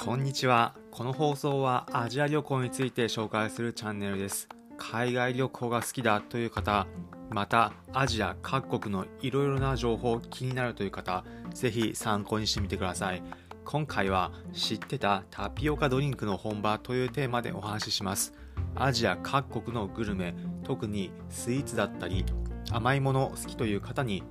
こんにちは。この放送はアジア旅行について紹介するチャンネルです。海外旅行が好きだという方、またアジア各国のいろいろな情報気になるという方、ぜひ参考にしてみてください。今回は知ってたタピオカドリンクの本場というテーマでお話しします。アジア各国のグルメ、特にスイーツだったり甘いもの好きという方に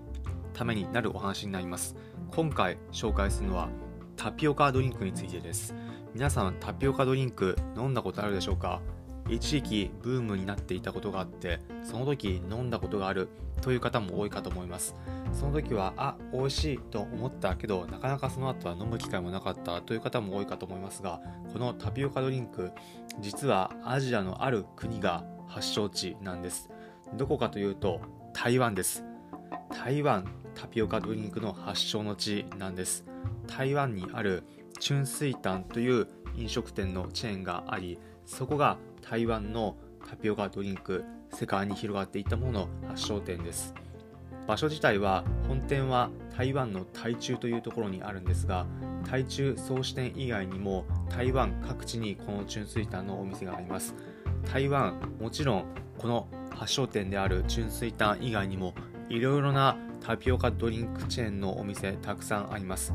ためになるお話になります。今回紹介するのはタピオカドリンクについてです。皆さんタピオカドリンク飲んだことあるでしょうか？一時期ブームになっていたことがあってその時飲んだことがあるという方も多いかと思います。その時はあ美味しいと思ったけどなかなかその後は飲む機会もなかったという方も多いかと思いますがこのタピオカドリンク実はアジアのある国が発祥地なんです。どこかというと台湾です。台湾タピオカドリンクの発祥の地なんです。台湾にあるチュンスイタンという飲食店のチェーンがありそこが台湾のタピオカドリンク世界に広がっていったものの発祥店です。場所自体は本店は台湾の台中というところにあるんですが台中総支店以外にも台湾各地にこのチュンスイタンのお店があります。台湾もちろんこの発祥店であるチュンスイタン以外にもいろいろなタピオカドリンクチェーンのお店たくさんあります。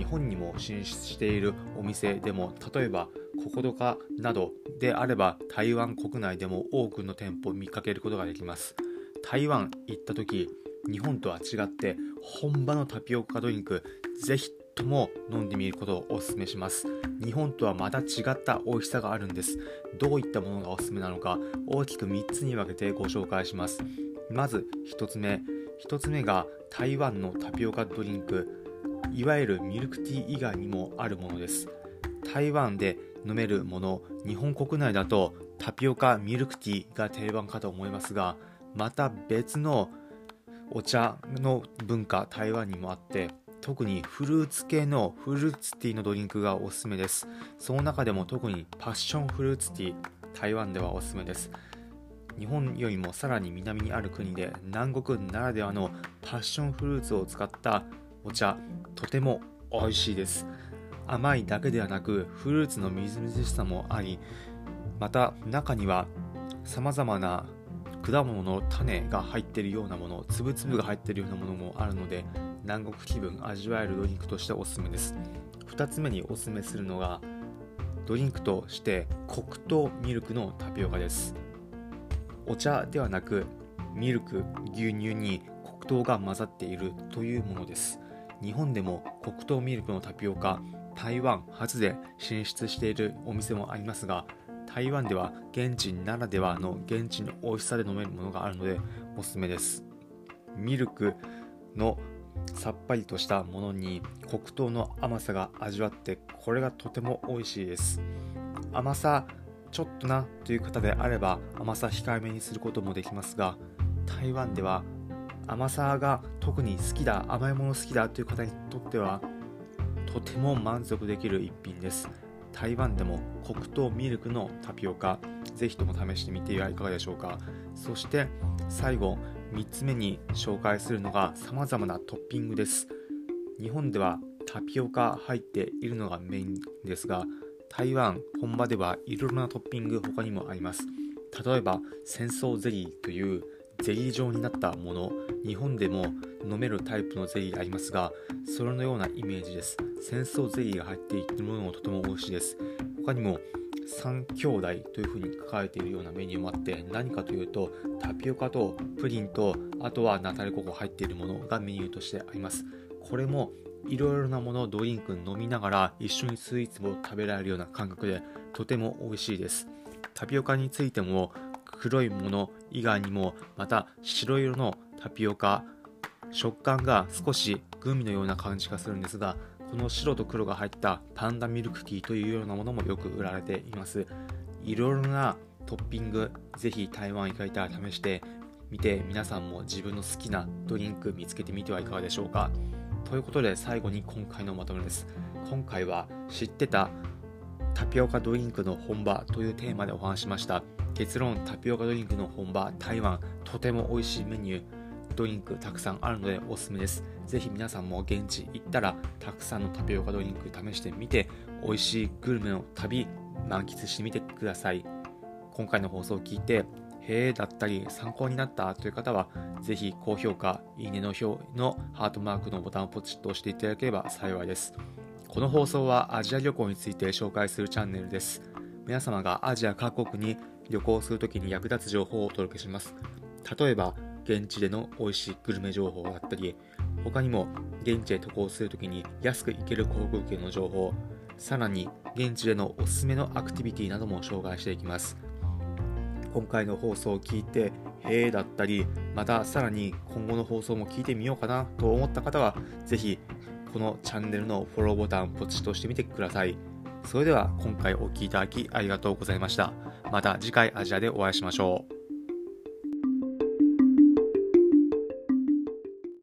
日本にも進出しているお店でも例えばココドカなどであれば台湾国内でも多くの店舗を見かけることができます。台湾行った時日本とは違って本場のタピオカドリンクぜひとも飲んでみることをお勧めします。日本とはまた違った美味しさがあるんです。どういったものがおすすめなのか大きく3つに分けてご紹介します。まず1つ目。1つ目が台湾のタピオカドリンク。いわゆるミルクティー以外にもあるものです。台湾で飲めるもの日本国内だとタピオカミルクティーが定番かと思いますがまた別のお茶の文化台湾にもあって特にフルーツ系のフルーツティーのドリンクがおすすめです。その中でも特にパッションフルーツティー台湾ではおすすめです。日本よりもさらに南にある国で南国ならではのパッションフルーツを使ったお茶とても美味しいです。甘いだけではなくフルーツのみずみずしさもありまた中にはさまざまな果物の種が入っているようなもの粒々が入っているようなものもあるので南国気分味わえるドリンクとしておすすめです。2つ目におすすめするのがドリンクとして黒糖ミルクのタピオカです。お茶ではなくミルク牛乳に黒糖が混ざっているというものです。日本でも黒糖ミルクのタピオカ台湾初で進出しているお店もありますが台湾では現地ならではの現地の美味しさで飲めるものがあるのでおすすめですミルクのさっぱりとしたものに黒糖の甘さが味わってこれがとても美味しいです。甘さちょっとなという方であれば甘さ控えめにすることもできますが台湾では甘さが特に好きだ甘いもの好きだという方にとってはとても満足できる一品です。台湾でも黒糖ミルクのタピオカぜひとも試してみてはいかがでしょうか。そして最後3つ目に紹介するのが様々なトッピングです。日本ではタピオカ入っているのがメインですが台湾本場ではいろいろなトッピング他にもあります。例えば戦争ゼリーというゼリー状になったもの日本でも飲めるタイプのゼリーありますがそれのようなイメージです。戦争ゼリーが入っているものもとても美味しいです。他にも3兄弟というふうに書かれているようなメニューもあって何かというとタピオカとプリンとあとはナタデココ入っているものがメニューとしてあります。これもいろいろなものをドリンク飲みながら一緒にスイーツを食べられるような感覚でとても美味しいです。タピオカについても黒いもの以外にもまた白色のタピオカ食感が少しグミのような感じがするんですがこの白と黒が入ったパンダミルクティーというようなものもよく売られています。いろいろなトッピングぜひ台湾行かれたら試してみて皆さんも自分の好きなドリンク見つけてみてはいかがでしょうか。ということで最後に今回のまとめです。今回は知ってたタピオカドリンクの本場というテーマでお話しました。結論タピオカドリンクの本場台湾とても美味しいメニュードリンクたくさんあるのでおすすめです。ぜひ皆さんも現地行ったらたくさんのタピオカドリンク試してみて美味しいグルメの旅満喫してみてください。今回の放送を聞いてへえだったり参考になったという方はぜひ高評価、いいねの表のハートマークのボタンをポチッと押していただければ幸いです。この放送はアジア旅行について紹介するチャンネルです。皆様がアジア各国に旅行するときに役立つ情報をお届けします。例えば、現地での美味しいグルメ情報だったり、他にも現地へ渡航するときに安く行ける航空券の情報、さらに現地でのおすすめのアクティビティなども紹介していきます。今回の放送を聞いて、へえだったり、またさらに今後の放送も聞いてみようかなと思った方は、ぜひこのチャンネルのフォローボタンポチッと押してみてください。それでは今回お聴きいただきありがとうございました。また次回アジアでお会いしましょう。